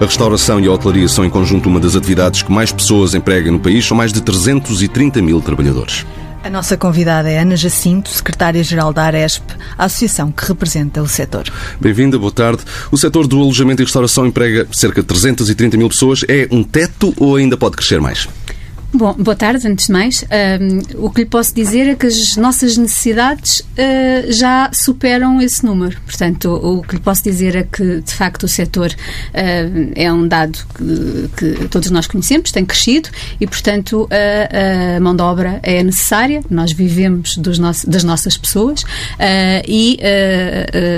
A restauração e a hotelaria são, em conjunto, uma das atividades que mais pessoas empregam no país. São mais de 330 mil trabalhadores. A nossa convidada é Ana Jacinto, secretária-geral da Aresp, a associação que representa o setor. Bem-vinda, boa tarde. O setor do alojamento e restauração emprega cerca de 330 mil pessoas. É um teto ou ainda pode crescer mais? Bom, boa tarde, antes de mais. O que lhe posso dizer é que as nossas necessidades uh, já superam esse número. Portanto, o, o, que lhe posso dizer é que, de facto, o setor uh, é um dado que, que, todos nós conhecemos, tem crescido e, portanto, a, a mão de obra é necessária. Nós vivemos nosso, das nossas pessoas uh, e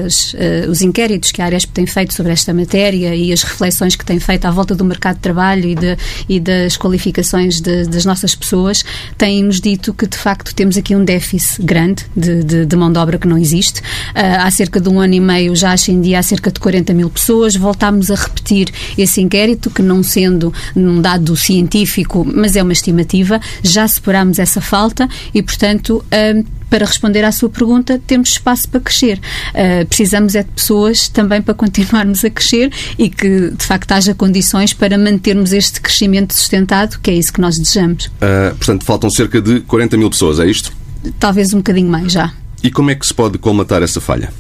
as, os inquéritos que a Aresp tem feito sobre esta matéria e as reflexões que tem feito à volta do mercado de trabalho e, de, e das qualificações de das nossas pessoas têm-nos dito que, de facto, temos aqui um déficit grande de, de, de mão de obra que não existe. Uh, há cerca de um ano e meio já ascendia a cerca de 40 mil pessoas. Voltámos a repetir esse inquérito, que não sendo um dado científico, mas é uma estimativa, já superámos essa falta e, portanto, uh, para responder à sua pergunta, temos espaço para crescer. Uh, precisamos é de pessoas também para continuarmos a crescer e que, de facto, haja condições para mantermos este crescimento sustentado, que é isso que nós desejamos. Uh, portanto, faltam cerca de 40 mil pessoas, é isto? Talvez um bocadinho mais já. E como é que se pode colmatar essa falha?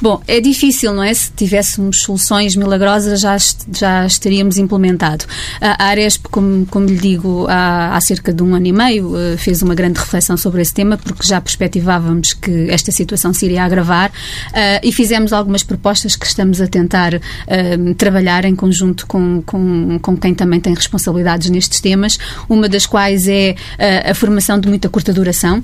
Bom, é difícil, não é? Se tivéssemos soluções milagrosas, já, já estaríamos implementado. A Aresp, como, como lhe digo, há, há cerca de um ano e meio, eh, fez uma grande reflexão sobre esse tema, porque já perspectivávamos que esta situação se iria agravar uh, e fizemos algumas propostas que estamos a tentar uh, trabalhar em conjunto com, com, com quem também tem responsabilidades nestes temas, uma das quais é uh, a formação de muita curta duração.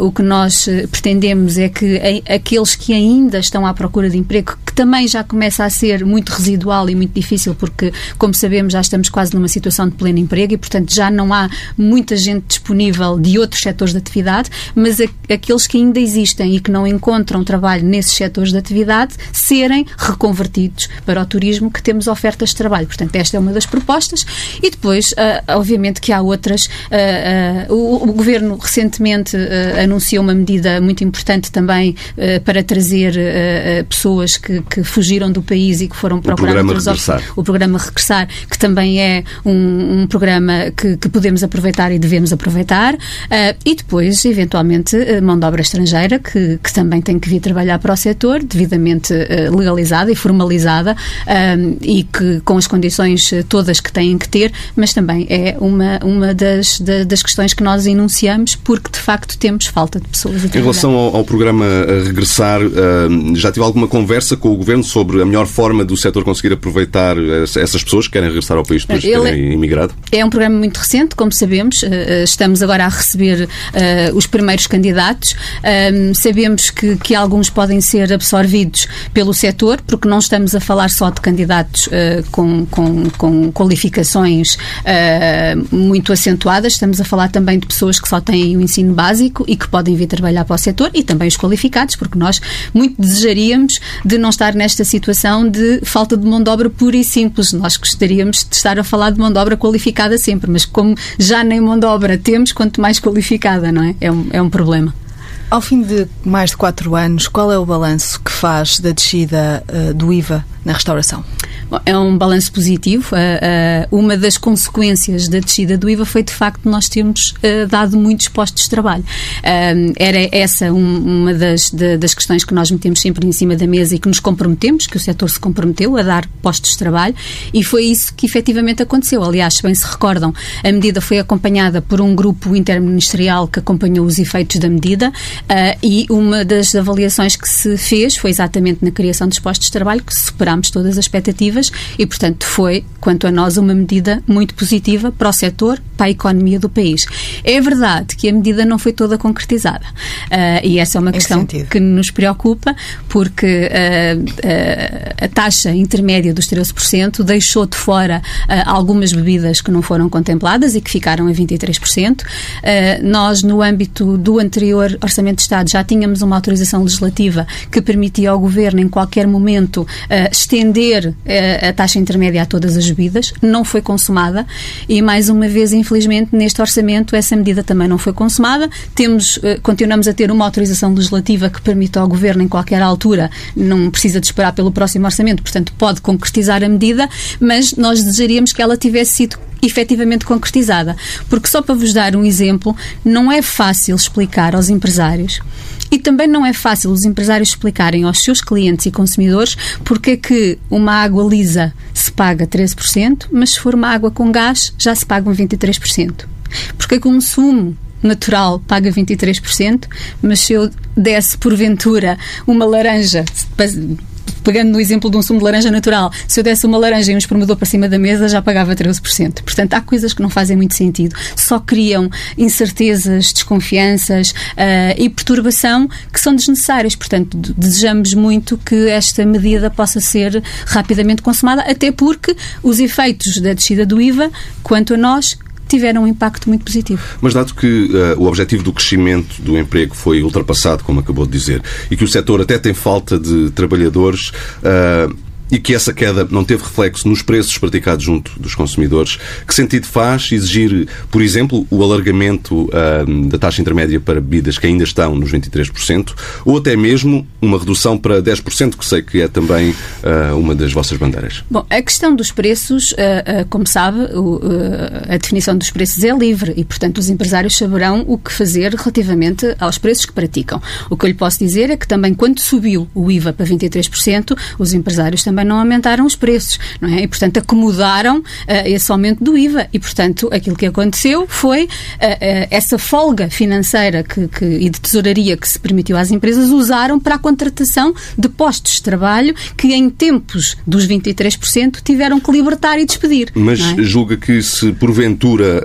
o que nós pretendemos é que aqueles que ainda estão à procura de emprego, que também já começa a ser muito residual e muito difícil, porque, como sabemos, já estamos quase numa situação de pleno emprego e, portanto, já não há muita gente disponível de outros setores de atividade, mas aqueles que ainda existem e que não encontram trabalho nesses setores de atividade serem reconvertidos para o turismo, que temos ofertas de trabalho. Portanto, esta é uma das propostas. E depois, uh, obviamente, que há outras. Uh, uh, o, o, Governo recentemente anunciou uma medida muito importante também para trazer uh, pessoas que, que, fugiram do país e que foram procurar o programa regressar. o programa Regressar, que também é um, um programa que, que, podemos aproveitar e devemos aproveitar, uh, e depois, eventualmente, mão de obra estrangeira, que, que, também tem que vir trabalhar para o setor, devidamente uh, legalizada e formalizada, e que com as condições todas que têm que ter, mas também é uma, uma das, das questões que nós enunciamos, porque de facto temos falta de pessoas. Em relação ao, ao programa Regressar, já tive alguma conversa com o Governo sobre a melhor forma do setor conseguir aproveitar essas pessoas que querem regressar ao país depois de terem imigrado? É um programa muito recente, como sabemos. Eh, eh, estamos agora a receber os primeiros candidatos. Sabemos que, que alguns podem ser absorvidos pelo setor, porque não estamos a falar só de candidatos com, com, com, qualificações muito acentuadas, estamos a falar também de pessoas que só têm o ensino básico e que podem vir trabalhar para o setor e também os qualificados, porque nós muito desejaríamos de não estar nesta situação de falta de mão de obra pura e simples. Nós gostaríamos de estar a falar de mão de obra qualificada sempre, mas como já nem mão de obra temos, quanto mais qualificada, não é? É um, é um problema. Ao fim de mais de quatro anos, qual é o balanço que faz da descida uh, do IVA na restauração? É um balanço positivo. uma das consequências da descida do IVA foi, de facto, nós termos eh, dado muitos postos de trabalho. era essa uma das, das questões que nós metemos sempre em cima da mesa e que nos comprometemos, que o setor se comprometeu a dar postos de trabalho e foi isso que efetivamente aconteceu. Aliás, se bem se recordam, a medida foi acompanhada por um grupo interministerial que acompanhou os efeitos da medida e uma das avaliações que se fez foi exatamente na criação dos postos de trabalho que superámos todas as expectativas e, portanto, foi, quanto a nós, uma medida muito positiva para o setor, para a economia do país. É verdade que a medida não foi toda concretizada uh, e essa é uma questão que nos preocupa porque uh, uh, a taxa intermédia dos 13% deixou de fora algumas bebidas que não foram contempladas e que ficaram a 23%. nós, no âmbito do anterior Orçamento de Estado, já tínhamos uma autorização legislativa que permitia ao Governo, em qualquer momento, estender a, a taxa intermédia a todas as bebidas, não foi consumada e, mais uma vez, infelizmente, neste orçamento, essa medida também não foi consumada. Temos, continuamos a ter uma autorização legislativa que permite ao Governo, em qualquer altura, não precisa de esperar pelo próximo orçamento, portanto, pode concretizar a medida, mas nós desejaríamos que ela tivesse sido efetivamente concretizada. Porque, só para vos dar um exemplo, não é fácil explicar aos empresários e também não é fácil os empresários explicarem aos seus clientes e consumidores porque é que uma água lisa se paga 13%, mas se for uma água com gás já se pagam 23%. Porque é que natural paga 23%, mas se eu desse porventura uma laranja pegando no exemplo de um sumo de laranja natural, se eu desse uma laranja e um espremedor para cima da mesa, já pagava 13%. Portanto, há coisas que não fazem muito sentido. Só criam incertezas, desconfianças uh, e perturbação que são desnecessárias. Portanto, desejamos muito que esta medida possa ser rapidamente consumada, até porque os efeitos da descida do IVA, quanto a nós, tiveram um impacto muito positivo. Mas dado que uh, o objetivo do crescimento do emprego foi ultrapassado, como acabou de dizer, e que o setor até tem falta de trabalhadores, uh, e que essa queda não teve reflexo nos preços praticados junto dos consumidores, que sentido faz exigir, por exemplo, o alargamento uh, da taxa intermédia para bebidas que ainda estão nos 23%, ou até mesmo uma redução para 10%, que sei que é também uh, uma das vossas bandeiras? Bom, a questão dos preços, uh, como sabe, a definição dos preços é livre e, portanto, os empresários saberão o que fazer relativamente aos preços que praticam. O que eu lhe posso dizer é que também quando subiu o IVA para 23%, os empresários também também não aumentaram os preços, não é? E, portanto, acomodaram uh, esse aumento do IVA. E, portanto, aquilo que aconteceu foi uh, uh, essa folga financeira que, que, e de tesouraria que se permitiu às empresas usaram para a contratação de postos de trabalho que, em tempos dos 23%, tiveram que libertar e despedir. Mas é? julga que se porventura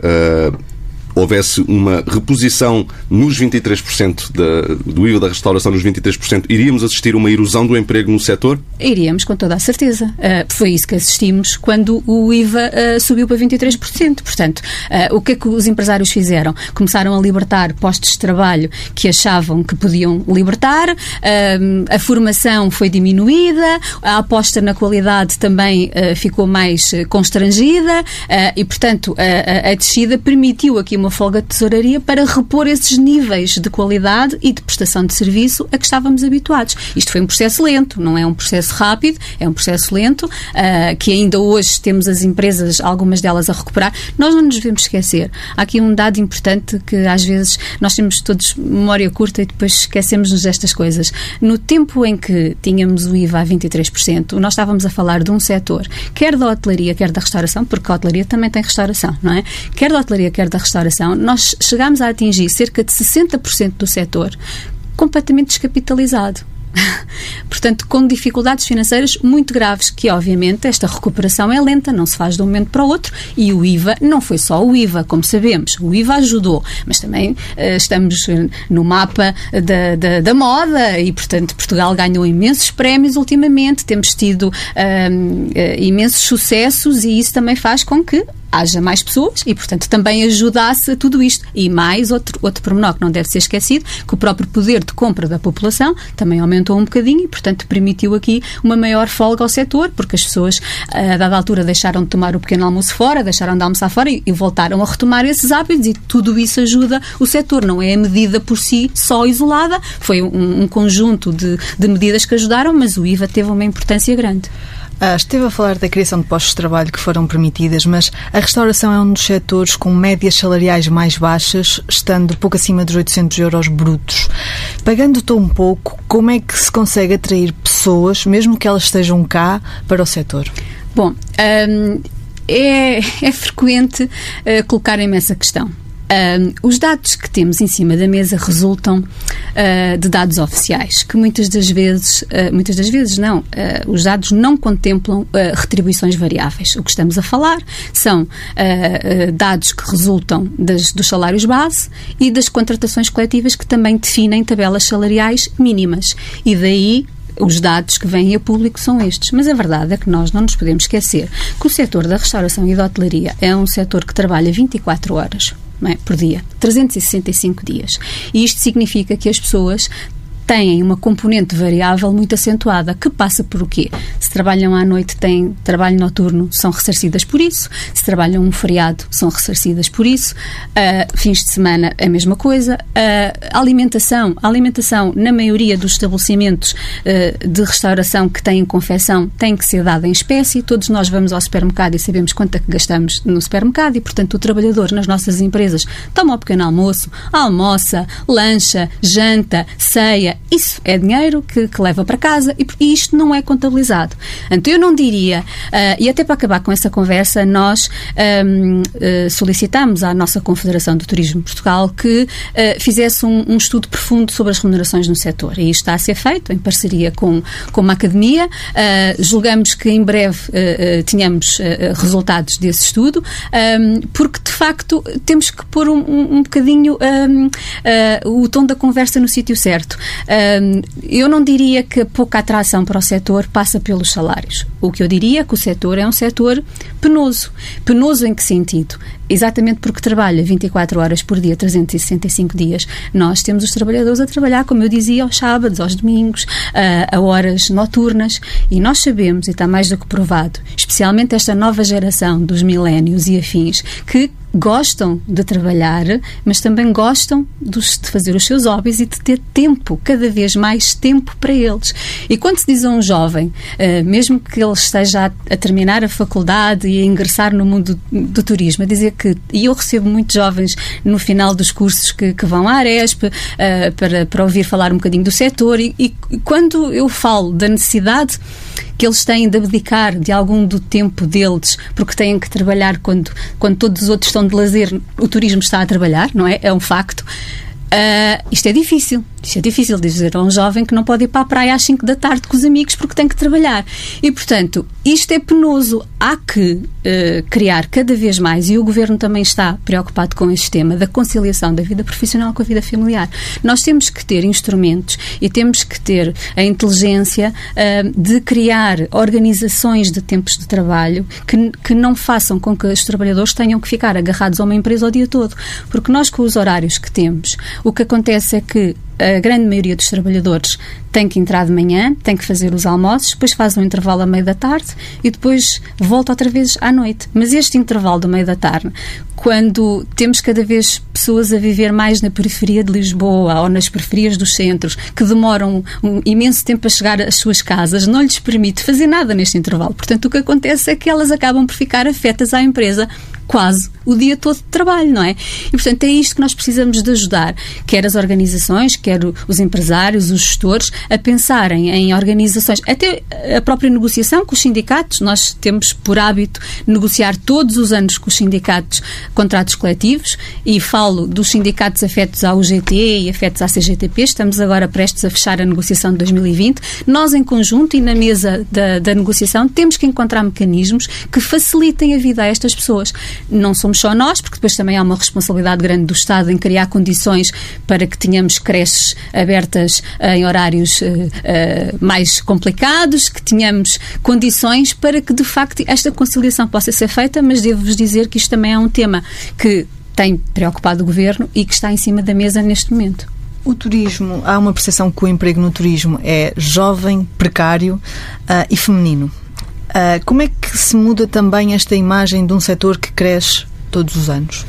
houvesse uma reposição nos 23% da, do IVA da restauração nos 23%, iríamos assistir a uma erosão do emprego no setor? Iríamos, com toda a certeza. Uh, foi isso que assistimos quando o IVA uh, subiu para 23%. Portanto, uh, o que é que os empresários fizeram? Começaram a libertar postos de trabalho que achavam que podiam libertar, a formação foi diminuída, a aposta na qualidade também ficou mais constrangida e, portanto, a, a, a descida permitiu aqui uma uma folga de tesouraria para repor esses níveis de qualidade e de prestação de serviço a que estávamos habituados. Isto foi um processo lento, não é um processo rápido, é um processo lento, uh, que ainda hoje temos as empresas, algumas delas a recuperar. Nós não nos devemos esquecer. Há aqui um dado importante que às vezes nós temos todos memória curta e depois esquecemos-nos destas coisas. No tempo em que tínhamos o IVA a 23%, nós estávamos a falar de um setor, quer da hotelaria, quer da restauração, porque a hotelaria também tem restauração, não é? Quer da hotelaria, quer da restauração, nós chegámos a atingir cerca de 60% do setor completamente descapitalizado. Portanto, com dificuldades financeiras muito graves, que obviamente esta recuperação é lenta, não se faz de um momento para o outro, e o IVA não foi só o IVA, como sabemos, o IVA ajudou, mas também uh, estamos no mapa da, da, da, moda e, portanto, Portugal ganhou imensos prémios ultimamente, temos tido uh, uh, imensos sucessos e isso também faz com que haja mais pessoas e, portanto, também ajudasse a tudo isto. E mais outro, outro pormenor que não deve ser esquecido, que o próprio poder de compra da população também aumentou um bocadinho e, portanto, permitiu aqui uma maior folga ao setor, porque as pessoas, a dada altura, deixaram de tomar o pequeno almoço fora, deixaram de almoçar fora e, e voltaram a retomar esses hábitos e tudo isso ajuda o setor. Não é a medida por si só isolada, foi um, um conjunto de, de medidas que ajudaram, mas o IVA teve uma importância grande. Ah, esteve a falar da criação de postos de trabalho que foram permitidas, mas a restauração é um dos setores com médias salariais mais baixas, estando pouco acima dos 800 euros brutos. Pagando tão pouco, como é que se consegue atrair pessoas, mesmo que elas estejam cá, para o setor? Bom, hum, é, é frequente uh, colocarem-me essa questão. Uh, os dados que temos em cima da mesa resultam uh, de dados oficiais, que muitas das vezes, uh, muitas das vezes não, os dados não contemplam retribuições variáveis. O que estamos a falar são dados que resultam das, dos salários base e das contratações coletivas que também definem tabelas salariais mínimas. E daí os dados que vêm a público são estes. Mas a verdade é que nós não nos podemos esquecer que o setor da restauração e da hotelaria é um setor que trabalha 24 horas é? por dia, 365 dias. E isto significa que as pessoas têm uma componente variável muito acentuada, que passa por o quê? Se trabalham à noite, têm trabalho noturno, são ressarcidas por isso. Se trabalham um feriado, são ressarcidas por isso. Uh, fins de semana, a mesma coisa. Uh, alimentação. A alimentação, na maioria dos estabelecimentos uh, de restauração que têm confecção, tem que ser dada em espécie. Todos nós vamos ao supermercado e sabemos quanto é que gastamos no supermercado e, portanto, o trabalhador nas nossas empresas toma um pequeno almoço, almoça, lancha, janta, ceia. Isso é dinheiro que, que leva para casa e, e, isto não é contabilizado. Então, eu não diria, uh, e até para acabar com essa conversa, nós um, uh, eh, solicitamos à nossa Confederação do Turismo de Portugal que uh, fizesse um, um, estudo profundo sobre as remunerações no setor. E isto está a ser feito em parceria com, com uma academia. julgamos que em breve tenhamos resultados desse estudo, um, porque de facto temos que pôr um, um, um bocadinho o tom da conversa no sítio certo. Eu não diria que pouca atração para o setor passa pelos salários. O que eu diria é que o setor é um setor penoso. Penoso em que sentido? Exatamente porque trabalha 24 horas por dia, 365 dias. Nós temos os trabalhadores a trabalhar, como eu dizia, aos sábados, aos domingos, a, a horas noturnas. E nós sabemos, e está mais do que provado, especialmente esta nova geração dos milénios e afins, que gostam de trabalhar, mas também gostam de fazer os seus hobbies e de ter tempo, cada vez mais tempo para eles. E quando se diz a um jovem, eh, mesmo que ele esteja a terminar a faculdade e a ingressar no mundo do turismo, a dizer que, e eu recebo muitos jovens no final dos cursos que, que vão à Aresp uh, para, para ouvir falar um bocadinho do setor, e, e quando eu falo da necessidade que eles têm de abdicar de algum do tempo deles, porque têm que trabalhar quando, quando todos os outros estão de lazer, o turismo está a trabalhar, não é? É um facto. Uh, isto é difícil. Isto é difícil dizer a um jovem que não pode ir para a praia às 5 da tarde com os amigos porque tem que trabalhar. E, portanto, isto é penoso. Há que uh, criar cada vez mais, e o Governo também está preocupado com este tema, da conciliação da vida profissional com a vida familiar. Nós temos que ter instrumentos e temos que ter a inteligência uh, de criar organizações de tempos de trabalho que, que não façam com que os trabalhadores tenham que ficar agarrados a uma empresa o dia todo. Porque nós, com os horários que temos, o que acontece é que a grande maioria dos trabalhadores tem que entrar de manhã, tem que fazer os almoços, depois faz um intervalo a meio da tarde e depois volta outra vez à noite. Mas este intervalo do meio da tarde, quando temos cada vez pessoas a viver mais na periferia de Lisboa ou nas periferias dos centros, que demoram um imenso tempo a chegar às suas casas, não lhes permite fazer nada neste intervalo. Portanto, o que acontece é que elas acabam por ficar afetas à empresa quase o dia todo de trabalho, não é? E, portanto, é isto que nós precisamos de ajudar, quer as organizações, quer os empresários, os gestores, a pensarem em organizações, até a própria negociação com os sindicatos. Nós temos por hábito negociar todos os anos com os sindicatos contratos coletivos e falo dos sindicatos afetos à UGT e afetos à CGTP. Estamos agora prestes a fechar a negociação de 2020. Nós, em conjunto e na mesa da, da negociação, temos que encontrar mecanismos que facilitem a vida a estas pessoas. Não somos só nós, porque depois também há uma responsabilidade grande do Estado em criar condições para que tenhamos creches abertas em horários uh, mais complicados, que tenhamos condições para que, de facto, esta conciliação possa ser feita, mas devo-vos dizer que isto também é um tema que tem preocupado o Governo e que está em cima da mesa neste momento. O turismo, há uma percepção que o emprego no turismo é jovem, precário uh, e feminino. Uh, como é que se muda também esta imagem de um setor que cresce todos os anos?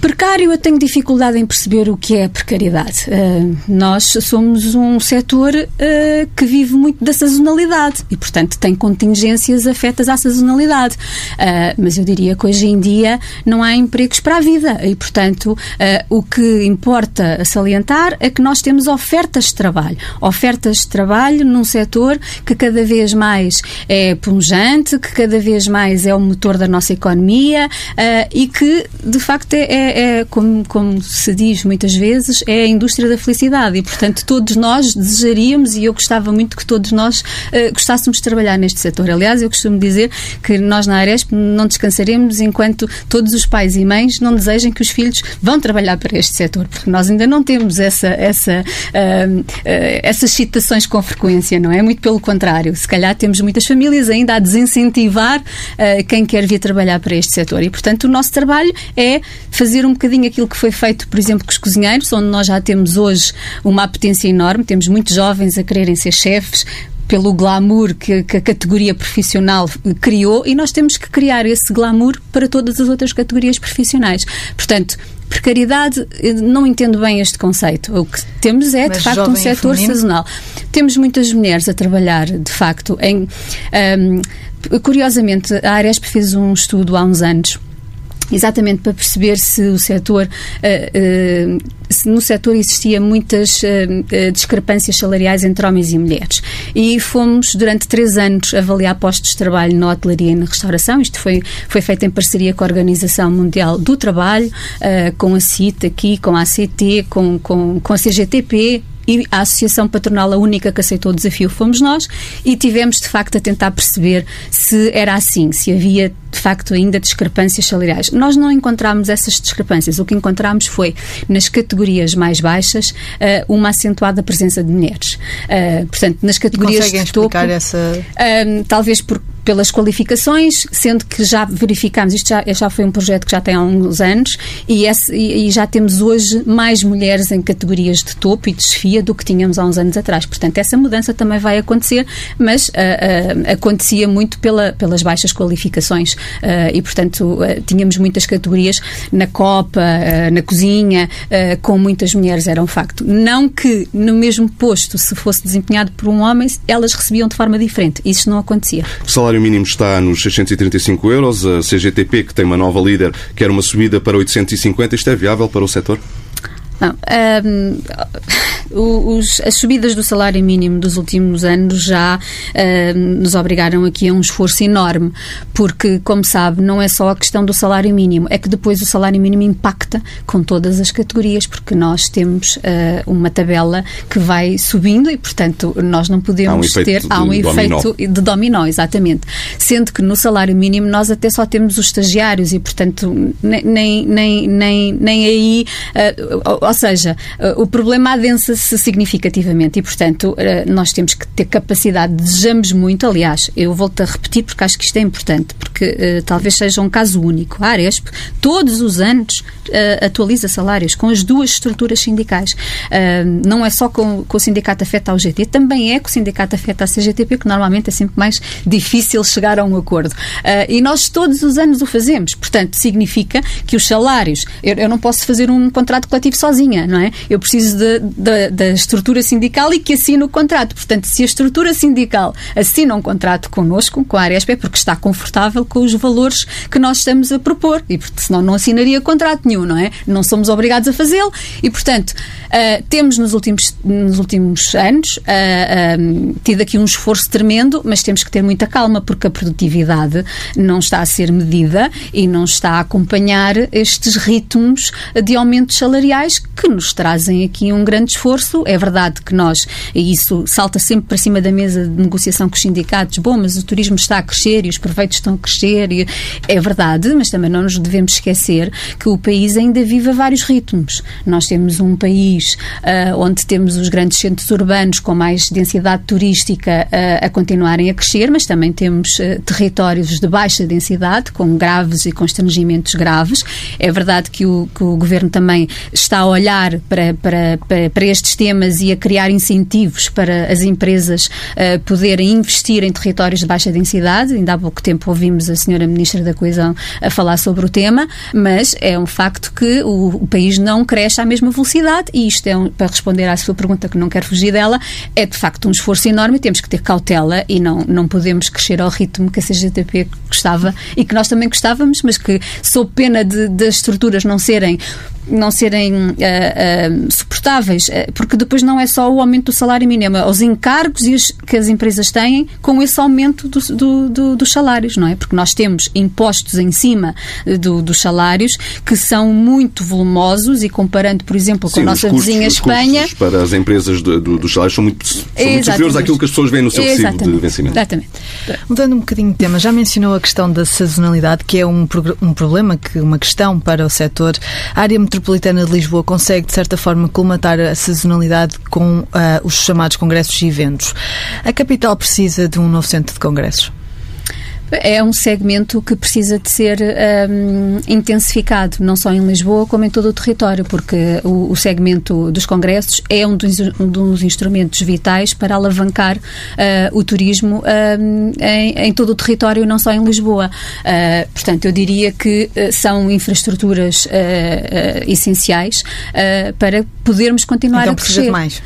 Precário, eu tenho dificuldade em perceber o que é precariedade. Uh, nós somos um setor uh, que vive muito da sazonalidade e, portanto, tem contingências afetas à sazonalidade. Uh, mas eu diria que hoje em dia não há empregos para a vida e, portanto, o que importa salientar é que nós temos ofertas de trabalho. Ofertas de trabalho num setor que cada vez mais é punjante, que cada vez mais é o motor da nossa economia e que, de facto, é, é como, como se diz muitas vezes, é a indústria da felicidade e, portanto, todos nós desejaríamos e eu gostava muito que todos nós uh, gostássemos de trabalhar neste setor. Aliás, eu costumo dizer que nós na Aresp não descansaremos enquanto todos os pais e mães não desejem que os filhos vão trabalhar para este setor, porque nós ainda não temos essa, essa, uh, uh, essas citações com frequência, não é? Muito pelo contrário. Se calhar temos muitas famílias ainda a desincentivar quem quer vir trabalhar para este setor e, portanto, o nosso trabalho é fazer um bocadinho aquilo que foi feito, por exemplo, com os cozinheiros, onde nós já temos hoje uma apetência enorme, temos muitos jovens a quererem ser chefes, pelo glamour que, que, a categoria profissional criou e nós temos que criar esse glamour para todas as outras categorias profissionais. Portanto, precariedade, não entendo bem este conceito. O que temos é, Mas de facto, um setor sazonal. Temos muitas mulheres a trabalhar, de facto, em. Um, curiosamente, a Aresp fez um estudo há uns anos exatamente para perceber se o setor, uh, uh, se no setor existia muitas uh, discrepâncias salariais entre homens e mulheres. E fomos, durante três anos, avaliar postos de trabalho na hotelaria e na restauração. Isto foi, foi feito em parceria com a Organização Mundial do Trabalho, com a CIT aqui, com a ACT, com, com, com a CGTP, e a Associação Patronal, a única que aceitou o desafio, fomos nós e tivemos, de facto, a tentar perceber se era assim, se havia, de facto, ainda discrepâncias salariais. Nós não encontramos essas discrepâncias. O que encontramos foi, nas categorias mais baixas, eh, uma acentuada presença de mulheres. Eh, portanto, nas categorias Conseguem de topo... explicar essa... Eh, talvez por pelas qualificações, sendo que já verificamos, isto já, já foi um projeto que já tem há uns anos, e, esse, e, e já temos hoje mais mulheres em categorias de topo e de desfia do que tínhamos há uns anos atrás. Portanto, essa mudança também vai acontecer, mas uh, uh, acontecia muito pela, pelas baixas qualificações uh, e, portanto, tínhamos muitas categorias na copa, na cozinha, com muitas mulheres, era um facto. Não que no mesmo posto, se fosse desempenhado por um homem, elas recebiam de forma diferente. Isso não acontecia. Salário mínimo está nos 635 euros. A CGTP, que tem uma nova líder, quer uma subida para 850. Isto é viável para o setor? Não. Um, os, as subidas do salário mínimo dos últimos anos já um, nos obrigaram aqui a um esforço enorme, porque, como sabe, não é só a questão do salário mínimo, é que depois o salário mínimo impacta com todas as categorias, porque nós temos uh, uma tabela que vai subindo e, portanto, nós não podemos há um ter. Há um efeito de dominó, exatamente. Sendo que no salário mínimo nós até só temos os estagiários e, portanto, nem, nem, nem, nem aí. Uh, ou seja, eh, o problema adensa-se significativamente e, portanto, eh, nós temos que ter capacidade, desejamos muito, aliás, eu volto a repetir porque acho que isto é importante, porque uh, talvez seja um caso único. A Aresp, todos os anos, atualiza salários com as duas estruturas sindicais. Não é só com, com o sindicato afeta ao GT, também é com o sindicato afeta à CGTP, que normalmente é sempre mais difícil chegar a um acordo. e nós todos os anos o fazemos. Portanto, significa que os salários, eu, eu não posso fazer um contrato coletivo sozinho sozinha, não é? Eu preciso da estrutura sindical e que assine o contrato. Portanto, se a estrutura sindical assina um contrato connosco, com a Aresp, é porque está confortável com os valores que nós estamos a propor. E porque senão não assinaria contrato nenhum, não é? Não somos obrigados a fazê-lo. E, portanto, uh, temos nos últimos, nos últimos anos uh, tido aqui um esforço tremendo, mas temos que ter muita calma porque a produtividade não está a ser medida e não está a acompanhar estes ritmos de aumentos salariais que nos trazem aqui um grande esforço. É verdade que nós, e isso salta sempre para cima da mesa de negociação com os sindicatos, bom, mas o turismo está a crescer e os proveitos estão a crescer, e é verdade, mas também não nos devemos esquecer que o país ainda vive a vários ritmos. Nós temos um país uh, onde temos os grandes centros urbanos com mais densidade turística uh, a continuarem a crescer, mas também temos uh, territórios de baixa densidade, com graves e constrangimentos graves. É verdade que o, que o governo também está a olhar para, para, para, estes temas e a criar incentivos para as empresas uh, poderem investir em territórios de baixa densidade. Ainda há pouco tempo ouvimos a senhora Ministra da Coesão a falar sobre o tema, mas é um facto que o, o país não cresce à mesma velocidade e isto é, um, para responder à sua pergunta, que não quero fugir dela, é de facto um esforço enorme e temos que ter cautela e não, não podemos crescer ao ritmo que a CGTP gostava e que nós também gostávamos, mas que sob pena das estruturas não serem não serem uh, suportáveis, uh, porque depois não é só o aumento do salário mínimo, é os encargos que as empresas têm com esse aumento do, do, do, dos salários, não é? Porque nós temos impostos em cima dos salários que são muito volumosos e comparando, por exemplo, com Sim, a nossa custos, vizinha Espanha. para as empresas do, dos salários são muito, são muito superiores àquilo que as pessoas veem no seu recibo de vencimento. Exatamente. Mudando um bocadinho de tema, já mencionou a questão da sazonalidade, que é um, um problema, que uma questão para o setor. A área metropolitana de Lisboa consegue, de certa forma, colmatar a sazonalidade com uh, os chamados congressos e eventos. A capital precisa de um novo centro de congressos? É um segmento que precisa de ser um, intensificado, não só em Lisboa, como em todo o território, porque o, o segmento dos congressos é um dos, um dos, instrumentos vitais para alavancar uh, o turismo um, em, em, todo o território, não só em Lisboa. Uh, portanto, eu diria que uh, são infraestruturas essenciais para podermos continuar então, a crescer. Precisa de mais.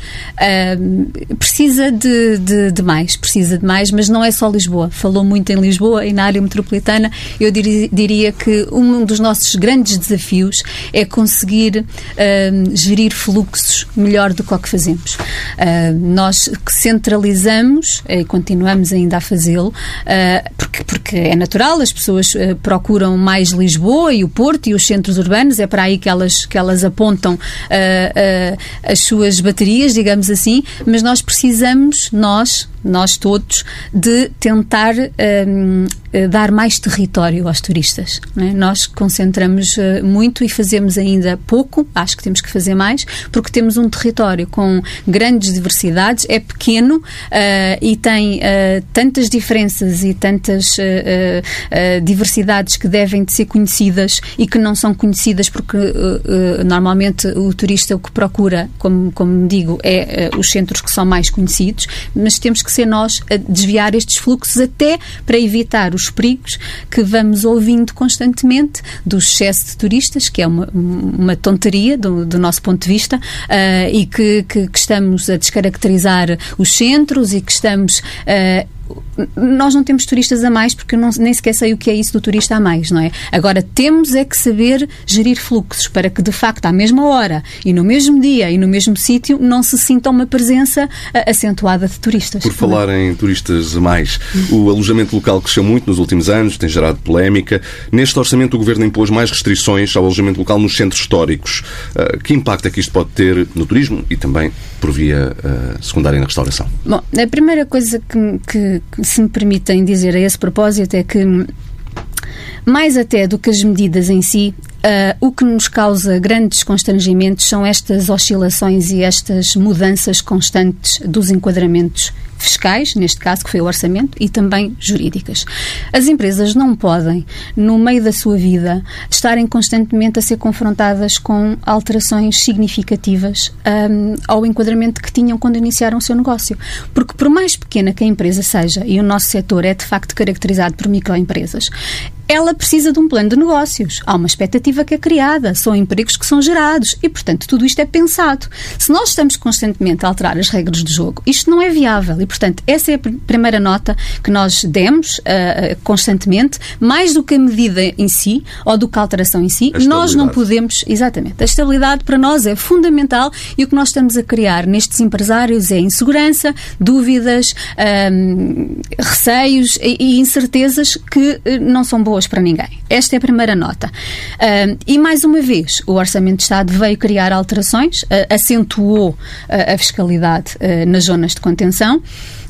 precisa de, de, de mais, precisa de mais, mas não é só Lisboa. Falou muito em Lisboa e na área metropolitana. Eu diria, que um dos nossos grandes desafios é conseguir uh, gerir fluxos melhor do que o que fazemos. Uh, nós centralizamos e continuamos ainda a fazê-lo, uh, porque, porque é natural, as pessoas procuram mais Lisboa e o Porto e os centros urbanos, é para aí que elas, que elas apontam as suas baterias, digamos assim, mas nós precisamos, nós, nós todos, de tentar um, eh, dar mais território aos turistas. É? Nós concentramos uh, muito e fazemos ainda pouco, acho que temos que fazer mais, porque temos um território com grandes diversidades, é pequeno uh, e tem uh, tantas diferenças e tantas diversidades que devem de ser conhecidas e que não são conhecidas porque normalmente o turista o que procura, como, como digo, é os centros que são mais conhecidos, mas temos que ser nós a desviar estes fluxos até para evitar os perigos que vamos ouvindo constantemente do excesso de turistas, que é uma, uma tonteria do, do nosso ponto de vista, uh, e que, que, que, estamos a descaracterizar os centros e que estamos uh, nós não temos turistas a mais porque eu não, nem sequer sei o que é isso do turista a mais, não é? Agora, temos é que saber gerir fluxos para que, de facto, à mesma hora e no mesmo dia e no mesmo sítio não se sinta uma presença acentuada de turistas. Por falar em turistas a mais, o alojamento local cresceu muito nos últimos anos, tem gerado polémica. Neste orçamento, o Governo impôs mais restrições ao alojamento local nos centros históricos. Uh, que impacto é que isto pode ter no turismo e também por via uh, secundária na restauração? Bom, a primeira coisa que, que, que se me permitem dizer a esse propósito, é que mais até do que as medidas em si, Uh, o que nos causa grandes constrangimentos são estas oscilações e estas mudanças constantes dos enquadramentos fiscais, neste caso, que foi o orçamento, e também jurídicas. As empresas não podem, no meio da sua vida, estarem constantemente a ser confrontadas com alterações significativas um, ao enquadramento que tinham quando iniciaram o seu negócio. Porque, por mais pequena que a empresa seja, e o nosso setor é de facto caracterizado por microempresas, ela precisa de um plano de negócios. Há uma expectativa que é criada, são empregos que são gerados e, portanto, tudo isto é pensado. Se nós estamos constantemente a alterar as regras do jogo, isto não é viável e, portanto, essa é a primeira nota que nós demos uh, constantemente, mais do que a medida em si ou do que a alteração em si, nós não podemos. Exatamente. A estabilidade para nós é fundamental e o que nós estamos a criar nestes empresários é insegurança, dúvidas, um, receios e, e incertezas que uh, não são boas boas para ninguém. Esta é a primeira nota. E, mais uma vez, o Orçamento de Estado veio criar alterações, uh, acentuou uh, a fiscalidade nas zonas de contenção.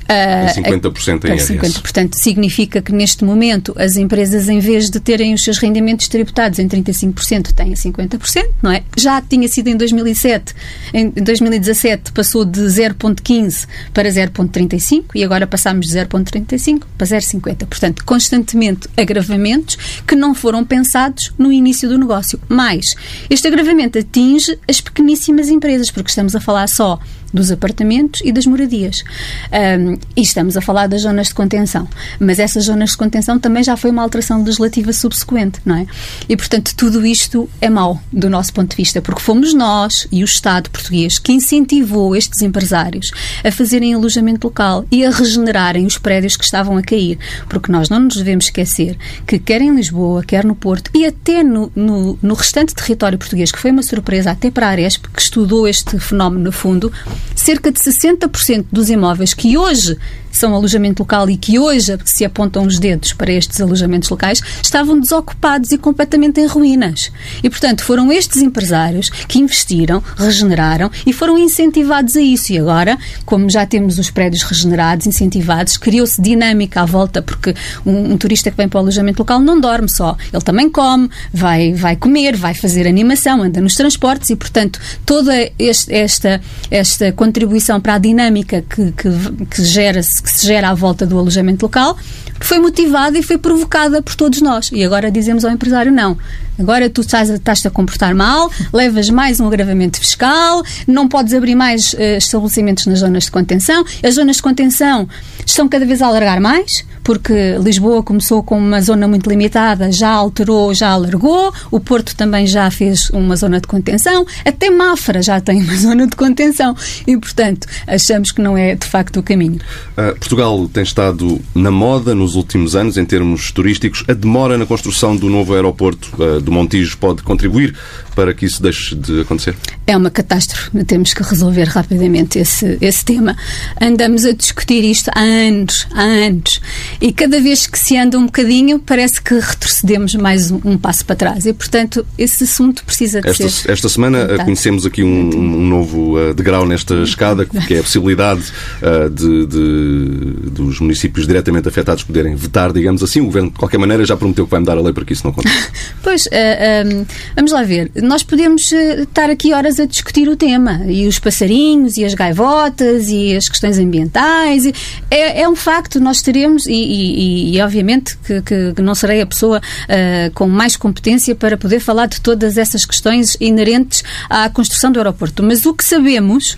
Uh, 50% em IRS. 50%. Portanto, significa que neste momento as empresas, em vez de terem os seus rendimentos tributados em 35%, têm 50%, não é? Já tinha sido em 2007. Em 2017 passou de 0,15 para 0,35 e agora passamos de 0,35 para 0,50. Portanto, constantemente agravamentos que não foram pensados no início do negócio. Mas este agravamento atinge as pequeníssimas empresas, porque estamos a falar só dos apartamentos e das moradias. Um, e estamos a falar das zonas de contenção. Mas essas zonas de contenção também já foi uma alteração legislativa subsequente, não é? E, portanto, tudo isto é mau do nosso ponto de vista, porque fomos nós e o Estado português que incentivou estes empresários a fazerem alojamento local e a regenerarem os prédios que estavam a cair. Porque nós não nos devemos esquecer que, quer em Lisboa, quer no Porto e até no, no, no restante território português, que foi uma surpresa até para a Aresp, que estudou este fenómeno no fundo, cerca de 60% dos imóveis que hoje são alojamento local e que hoje se apontam os dedos para estes alojamentos locais, estavam desocupados e completamente em ruínas. E, portanto, foram estes empresários que investiram, regeneraram e foram incentivados a isso. E agora, como já temos os prédios regenerados, incentivados, criou-se dinâmica à volta, porque um, um, turista que vem para o alojamento local não dorme só. Ele também come, vai, vai comer, vai fazer animação, anda nos transportes e, portanto, toda este, esta, esta contribuição para a dinâmica que, que, que, gera, que se gera à volta do alojamento local foi motivada e foi provocada por todos nós. E agora dizemos ao empresário: não, agora tu estás, estás a comportar mal, levas mais um agravamento fiscal, não podes abrir mais uh, estabelecimentos nas zonas de contenção. As zonas de contenção estão cada vez a alargar mais porque Lisboa começou com uma zona muito limitada, já alterou, já alargou, o Porto também já fez uma zona de contenção, até Mafra já tem uma zona de contenção e, portanto, achamos que não é de facto o caminho. Uh, Portugal tem estado na moda nos últimos anos em termos turísticos. A demora na construção do novo aeroporto uh, do Montijo pode contribuir para que isso deixe de acontecer? É uma catástrofe. Temos que resolver rapidamente esse, esse tema. Andamos a discutir isto há anos, há anos. E cada vez que se anda um bocadinho, parece que retrocedemos mais um, um passo para trás. E, portanto, esse assunto precisa de esta, ser. Esta semana tentado. conhecemos aqui um, um novo uh, degrau nesta escada, que é a possibilidade uh, de, de, dos municípios diretamente afetados poderem vetar, digamos assim. O Governo, de qualquer maneira, já prometeu que vai mudar a lei para que isso não aconteça. pois, uh, um, vamos lá ver. Nós podemos estar aqui horas a discutir o tema. E os passarinhos, e as gaivotas, e as questões ambientais. E, é, é um facto, nós teremos, e, e, e, obviamente que, que, não serei a pessoa uh, com mais competência para poder falar de todas essas questões inerentes à construção do aeroporto. Mas o que sabemos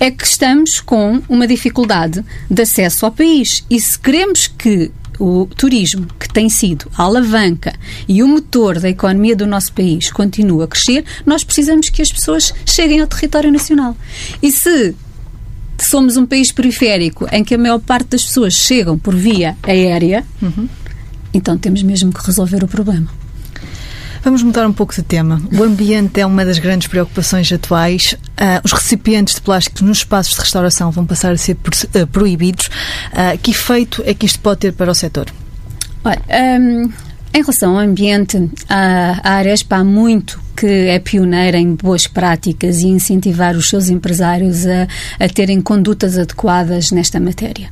é que estamos com uma dificuldade de acesso ao país. E se queremos que o turismo, que tem sido a alavanca e o motor da economia do nosso país, continue a crescer, nós precisamos que as pessoas cheguem ao território nacional. E se somos um país periférico em que a maior parte das pessoas chegam por via aérea, uhum. então temos mesmo que resolver o problema. Vamos mudar um pouco de tema. O ambiente é uma das grandes preocupações atuais. Uh, os recipientes de plástico nos espaços de restauração vão passar a ser uh, proibidos. Uh, que efeito é que isto pode ter para o setor? Olha, um, em relação ao ambiente, a, a Arespa há muito que é pioneira em boas práticas e incentivar os seus empresários a, a terem condutas adequadas nesta matéria.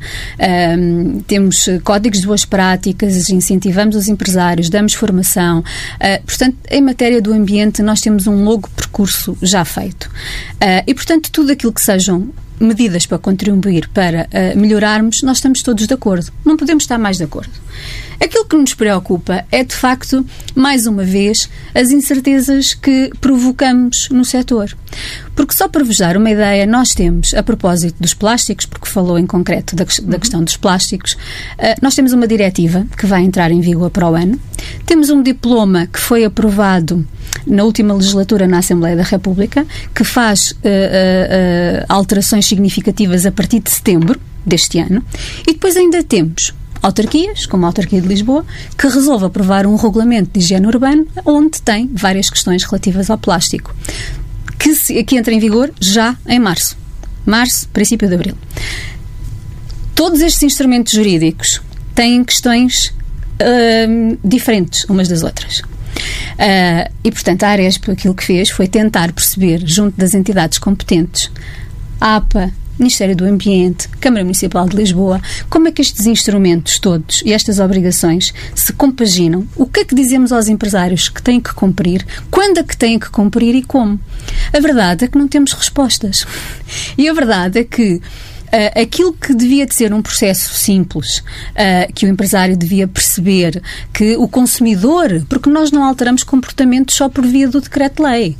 Um, temos códigos de boas práticas, incentivamos os empresários, damos formação. Uh, portanto, em matéria do ambiente, nós temos um longo percurso já feito. Uh, e, portanto, tudo aquilo que sejam medidas para contribuir para uh, melhorarmos, nós estamos todos de acordo. Não podemos estar mais de acordo. Aquilo que nos preocupa é, de facto, mais uma vez, as incertezas que provocamos no setor. Porque, só para vos dar uma ideia, nós temos, a propósito dos plásticos, porque falou em concreto da, da uhum. questão dos plásticos, uh, nós temos uma diretiva que vai entrar em vigor para o ano, temos um diploma que foi aprovado na última legislatura na Assembleia da República, que faz uh, uh, alterações significativas a partir de setembro deste ano, e depois ainda temos autarquias, como a autarquia de Lisboa, que resolve aprovar um regulamento de higiene urbano onde tem várias questões relativas ao plástico, que, se, que entra em vigor já em março. Março, princípio de abril. Todos estes instrumentos jurídicos têm questões uh, diferentes umas das outras. Uh, e, portanto, a Aresp aquilo que fez foi tentar perceber, junto das entidades competentes, a APA Ministério do Ambiente, Câmara Municipal de Lisboa, como é que estes instrumentos todos e estas obrigações se compaginam? O que é que dizemos aos empresários que têm que cumprir? Quando é que têm que cumprir e como? A verdade é que não temos respostas. E a verdade é que Uh, aquilo que devia de ser um processo simples, uh, que o empresário devia perceber, que o consumidor, porque nós não alteramos comportamentos só por via do decreto-lei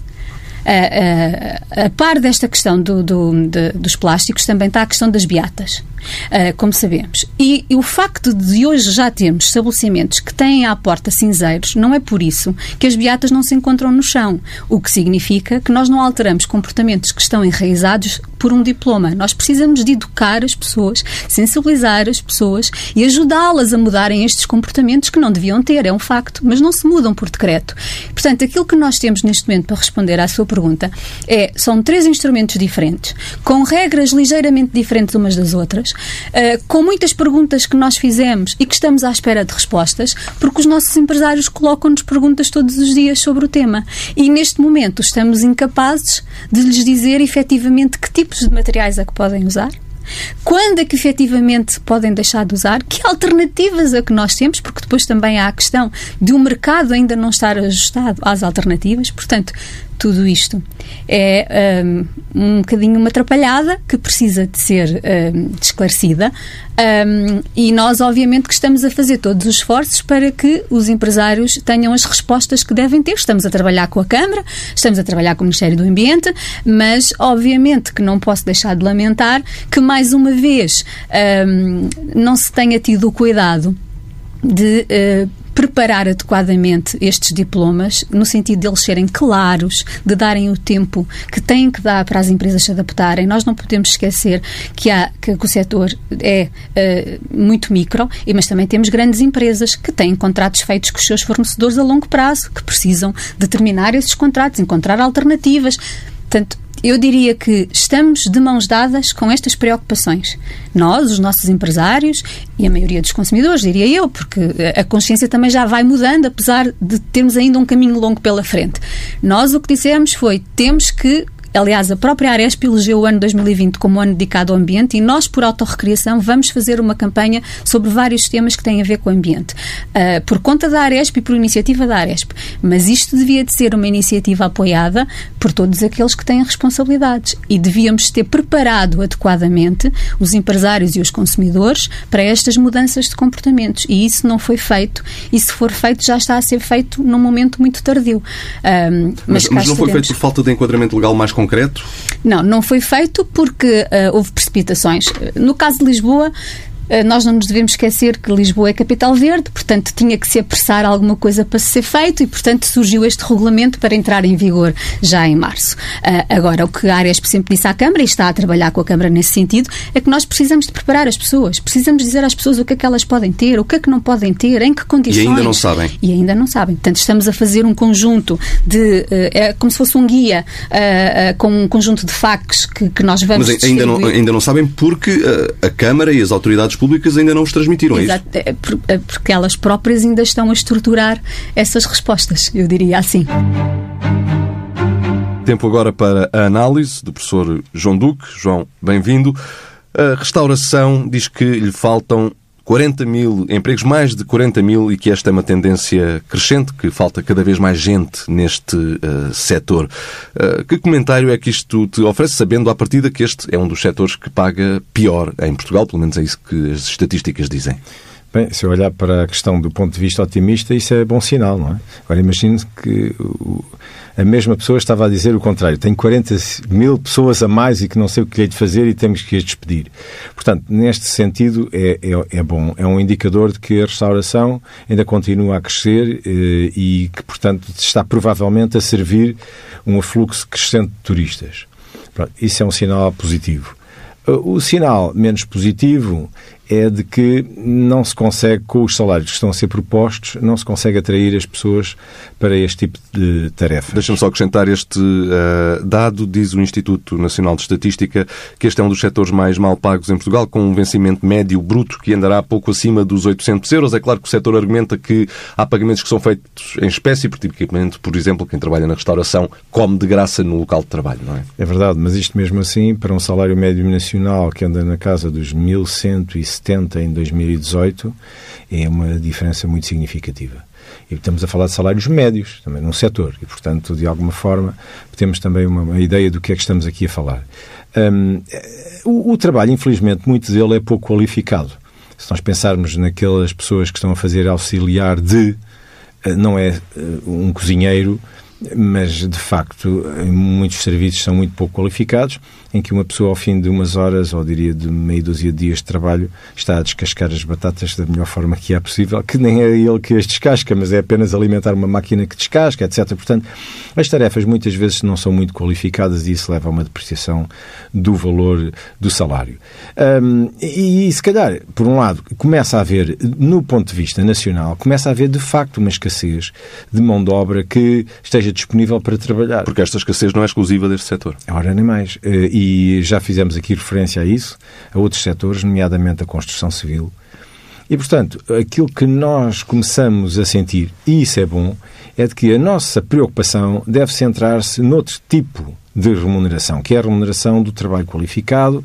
a, par desta questão do, do, de, dos plásticos, também está a questão das beatas. Uh, como sabemos. E, e, o facto de hoje já termos estabelecimentos que têm à porta cinzeiros, não é por isso que as beatas não se encontram no chão. O que significa que nós não alteramos comportamentos que estão enraizados por um diploma. Nós precisamos de educar as pessoas, sensibilizar as pessoas e ajudá-las a mudarem estes comportamentos que não deviam ter, é um facto, mas não se mudam por decreto. Portanto, aquilo que nós temos neste momento para responder à sua pergunta é: são três instrumentos diferentes, com regras ligeiramente diferentes umas das outras, uh, com muitas perguntas que nós fizemos e que estamos à espera de respostas, porque os nossos empresários colocam-nos perguntas todos os dias sobre o tema. E neste momento estamos incapazes de lhes dizer efetivamente que tipos de materiais é que podem usar, quando é que efetivamente podem deixar de usar? Que alternativas é que nós temos? Porque depois também há a questão de o mercado ainda não estar ajustado às alternativas. Portanto, tudo isto. É um, um bocadinho uma atrapalhada que precisa de ser um, esclarecida um, e nós, obviamente, que estamos a fazer todos os esforços para que os empresários tenham as respostas que devem ter. Estamos a trabalhar com a Câmara, estamos a trabalhar com o Ministério do Ambiente, mas, obviamente, que não posso deixar de lamentar que, mais uma vez, não se tenha tido o cuidado de uh, preparar adequadamente estes diplomas, no sentido de eles serem claros, de darem o tempo que têm que dar para as empresas se adaptarem. Nós não podemos esquecer que, há, que o setor é uh, muito micro, mas também temos grandes empresas que têm contratos feitos com os seus fornecedores a longo prazo, que precisam de terminar esses contratos, encontrar alternativas. Portanto, eu diria que estamos de mãos dadas com estas preocupações. Nós, os nossos empresários e a maioria dos consumidores, diria eu, porque a consciência também já vai mudando, apesar de termos ainda um caminho longo pela frente. Nós o que dissemos foi: temos que Aliás, a própria Aresp elegeu o ano 2020 como ano dedicado ao ambiente e nós, por autorrecriação, vamos fazer uma campanha sobre vários temas que têm a ver com o ambiente. Uh, por conta da Aresp e por iniciativa da Aresp. Mas isto devia de ser uma iniciativa apoiada por todos aqueles que têm responsabilidades e devíamos ter preparado adequadamente os empresários e os consumidores para estas mudanças de comportamentos. E isso não foi feito e, se for feito, já está a ser feito num momento muito tardio. Uh, mas, mas, mas não foi feito por falta de enquadramento legal mais concreto? Concreto? Não, não foi feito porque uh, houve precipitações. No caso de Lisboa, nós não nos devemos esquecer que Lisboa é capital verde, portanto tinha que se apressar alguma coisa para ser feito e, portanto, surgiu este regulamento para entrar em vigor já em março. Uh, agora, o que a Aresp sempre disse à Câmara, e está a trabalhar com a Câmara nesse sentido, é que nós precisamos de preparar as pessoas, precisamos dizer às pessoas o que é que elas podem ter, o que é que não podem ter, em que condições. E ainda não sabem. E ainda não sabem. Portanto, estamos a fazer um conjunto de. Uh, é como se fosse um guia com um conjunto de factos que, que nós vamos. Mas ainda não, ainda não sabem porque a Câmara e as autoridades públicas ainda não os transmitiram, Exato, é isso? É, porque elas próprias ainda estão a estruturar essas respostas, eu diria assim. Tempo agora para a análise do professor João Duque. João, bem-vindo. A restauração diz que lhe faltam 40 mil empregos, mais de 40 mil, e que esta é uma tendência crescente, que falta cada vez mais gente neste uh, setor. Uh, que comentário é que isto te oferece, sabendo à partida que este é um dos setores que paga pior em Portugal, pelo menos é isso que as estatísticas dizem? Bem, se eu olhar para a questão do ponto de vista otimista, isso é bom sinal, não é? Agora imagine que a mesma pessoa estava a dizer o contrário. Tem 40 mil pessoas a mais e que não sei o que lhe de fazer e temos que as despedir. Portanto, neste sentido, é, é, é bom. É um indicador de que a restauração ainda continua a crescer eh, e que, portanto, está provavelmente a servir um afluxo crescente de turistas. Pronto, isso é um sinal positivo. O sinal menos positivo é de que não se consegue, com os salários que estão a ser propostos, não se consegue atrair as pessoas para este tipo de tarefa. Deixa-me só acrescentar este uh, dado, diz o Instituto Nacional de Estatística, que este é um dos setores mais mal pagos em Portugal, com um vencimento médio bruto que andará pouco acima dos 800 euros. É claro que o setor argumenta que há pagamentos que são feitos em espécie, porque tipicamente, por exemplo, quem trabalha na restauração come de graça no local de trabalho, não é? É verdade, mas isto mesmo assim, para um salário médio nacional que anda na casa dos 1.160 70 em 2018 é uma diferença muito significativa. E estamos a falar de salários médios, também num setor, e, portanto, de alguma forma, temos também uma, uma ideia do que é que estamos aqui a falar. Um, o, o, trabalho, infelizmente, muito dele é pouco qualificado. Se nós pensarmos naquelas pessoas que estão a fazer auxiliar de, eh, não é eh, um cozinheiro, mas de facto muitos serviços são muito pouco qualificados em que uma pessoa, ao fim de umas horas, ou diria de meia dúzia de dias de trabalho, está a descascar as batatas da melhor forma que é possível, que nem é ele que as descasca, mas é apenas alimentar uma máquina que descasca, etc. Portanto, as tarefas muitas vezes não são muito qualificadas e isso leva a uma depreciação do valor do salário. Um, e, e, se calhar, por um lado, começa a haver, no ponto de vista nacional, começa a haver de facto uma escassez de mão de obra que esteja disponível para trabalhar. Porque esta escassez não é exclusiva deste setor. Ora, nem mais. Eh, e e já fizemos aqui referência a isso, a outros setores, nomeadamente a construção civil. E, portanto, aquilo que nós começamos a sentir, e isso é bom, é de que a nossa preocupação deve centrar-se noutro tipo de remuneração, que é a remuneração do trabalho qualificado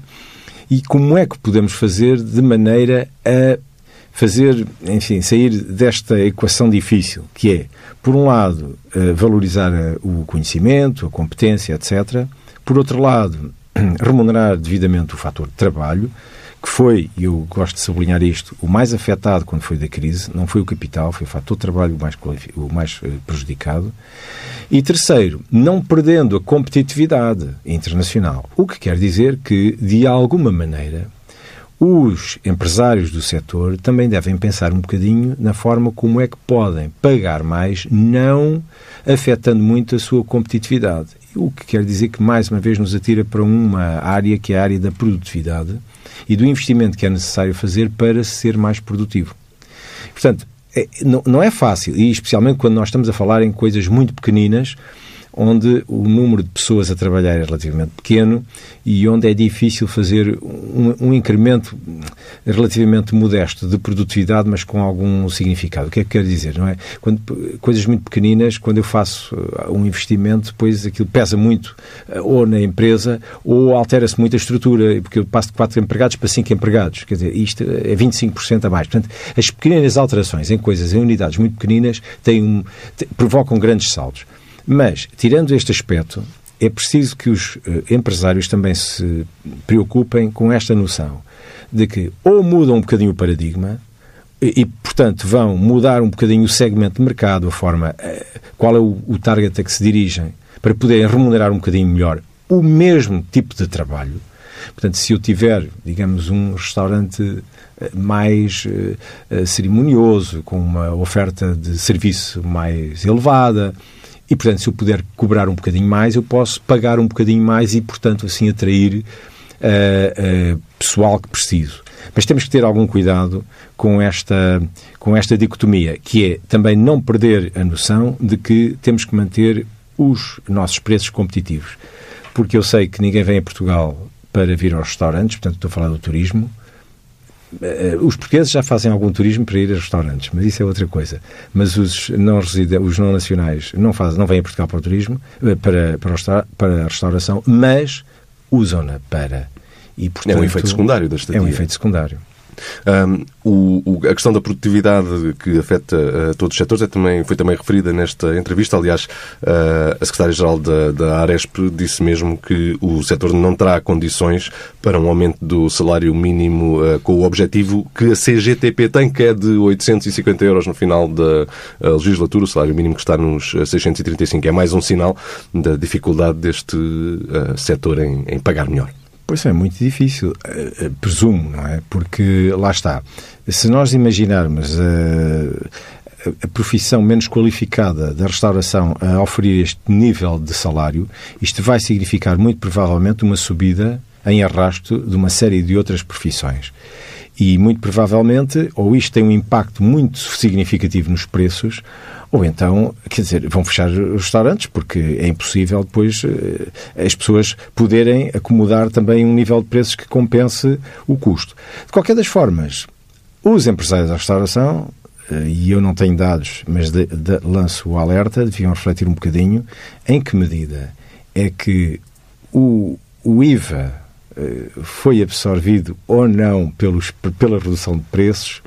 e como é que podemos fazer de maneira a fazer, enfim, sair desta equação difícil, que é, por um lado, eh, valorizar eh, o conhecimento, a competência, etc. Por outro lado, remunerar devidamente o fator de trabalho, que foi, e eu gosto de sublinhar isto, o mais afetado quando foi da crise, não foi o capital, foi o fator de trabalho o mais, o mais eh, prejudicado. E terceiro, não perdendo a competitividade internacional, o que quer dizer que, de alguma maneira, os empresários do setor também devem pensar um bocadinho na forma como é que podem pagar mais, não afetando muito a sua competitividade. O que quer dizer que, mais uma vez, nos atira para uma área que é a área da produtividade e do investimento que é necessário fazer para ser mais produtivo. Portanto, é, não, não é fácil, e especialmente quando nós estamos a falar em coisas muito pequeninas, onde o número de pessoas a trabalhar é relativamente pequeno e onde é difícil fazer um, um, incremento relativamente modesto de produtividade, mas com algum significado. O que é que quero dizer? Não é? Quando, coisas muito pequeninas, quando eu faço uh, um investimento, depois aquilo pesa muito uh, ou na empresa ou altera-se muito a estrutura, porque eu passo de 4 empregados para 5 empregados. Quer dizer, isto é 25% a mais. Portanto, as pequenas alterações em coisas, em unidades muito pequeninas, têm um, provocam grandes saltos. Mas, tirando este aspecto, é preciso que os uh, empresários também se preocupem com esta noção de que ou mudam um bocadinho o paradigma e, portanto, vão mudar um bocadinho o segmento de mercado, a forma, uh, qual é o, target a que se dirigem, para poderem remunerar um bocadinho melhor o mesmo tipo de trabalho. Portanto, se eu tiver, digamos, um restaurante eh, mais cerimonioso, com uma oferta de serviço mais elevada, e, portanto, se eu puder cobrar um bocadinho mais, eu posso pagar um bocadinho mais e, portanto, assim atrair uh, uh, pessoal que preciso. Mas temos que ter algum cuidado com esta, com esta dicotomia, que é também não perder a noção de que temos que manter os nossos preços competitivos. Porque eu sei que ninguém vem a Portugal para vir aos restaurantes, portanto estou a falar do turismo, os portugueses já fazem algum turismo para ir a restaurantes, mas isso é outra coisa. Mas os não os não nacionais não fazem, não vêm a Portugal para o turismo, eh, para, para, para a restauração, mas usam-na para. E, portanto, é um efeito secundário da estadia. É um efeito secundário. Um, o, a questão da produtividade que afeta uh, todos os setores é também, foi também referida nesta entrevista. Aliás, uh, a Secretária-Geral da, da Aresp disse mesmo que o setor não terá condições para um aumento do salário mínimo uh, com o objetivo que a CGTP tem, que é de 850 euros no final da legislatura, o salário mínimo que está nos 635. É mais um sinal da dificuldade deste setor em, em pagar melhor. Pois é, muito difícil, eh, eh, presumo, não é? Porque lá está. Se nós imaginarmos a, eh, a profissão menos qualificada da restauração a oferir este nível de salário, isto vai significar muito provavelmente uma subida em arrasto de uma série de outras profissões. E muito provavelmente, ou isto tem um impacto muito significativo nos preços, ou então, quer dizer, vão fechar os restaurantes porque é impossível depois eh, as pessoas poderem acomodar também um nível de preços que compense o custo. De qualquer das formas, os empresários da restauração, eh, e eu não tenho dados, mas de, de, lanço o alerta, deviam refletir um bocadinho em que medida é que o, o IVA eh, foi absorvido ou não pelos, pela redução de preços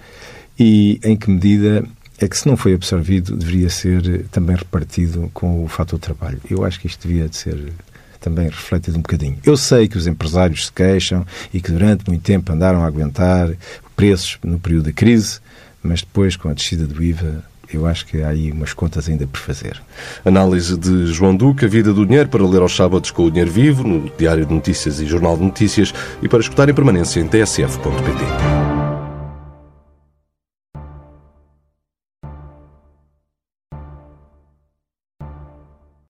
e em que medida é que se não foi absorvido, deveria ser eh, também repartido com o fator trabalho. Eu acho que isto devia de ser também refletido um bocadinho. Eu sei que os empresários se queixam e que durante muito tempo andaram a aguentar preços no período da crise, mas depois, com a descida do IVA, eu acho que há aí umas contas ainda por fazer. Análise de João Duque, a vida do dinheiro, para ler aos sábados com o Dinheiro Vivo, no Diário de Notícias e Jornal de Notícias, e para escutar em permanência em tsf.pt.